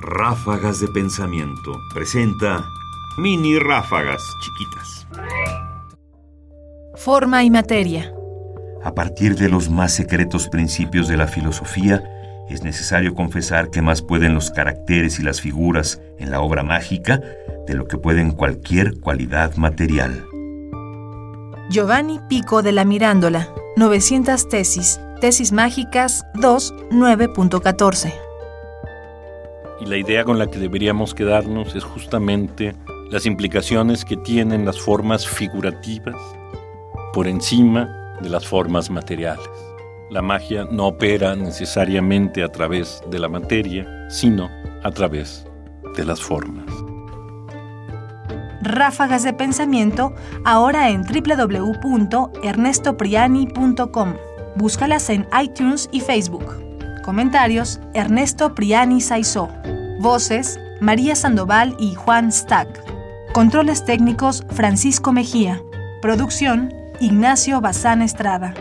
Ráfagas de Pensamiento presenta mini ráfagas chiquitas. Forma y materia. A partir de los más secretos principios de la filosofía, es necesario confesar que más pueden los caracteres y las figuras en la obra mágica de lo que pueden cualquier cualidad material. Giovanni Pico de la Mirándola, 900 tesis, tesis mágicas 2, 9.14. Y la idea con la que deberíamos quedarnos es justamente las implicaciones que tienen las formas figurativas por encima de las formas materiales. La magia no opera necesariamente a través de la materia, sino a través de las formas. Ráfagas de pensamiento ahora en www.ernestopriani.com. Búscalas en iTunes y Facebook. Comentarios: Ernesto Priani Saizó. Voces: María Sandoval y Juan Stack. Controles técnicos: Francisco Mejía. Producción: Ignacio Bazán Estrada.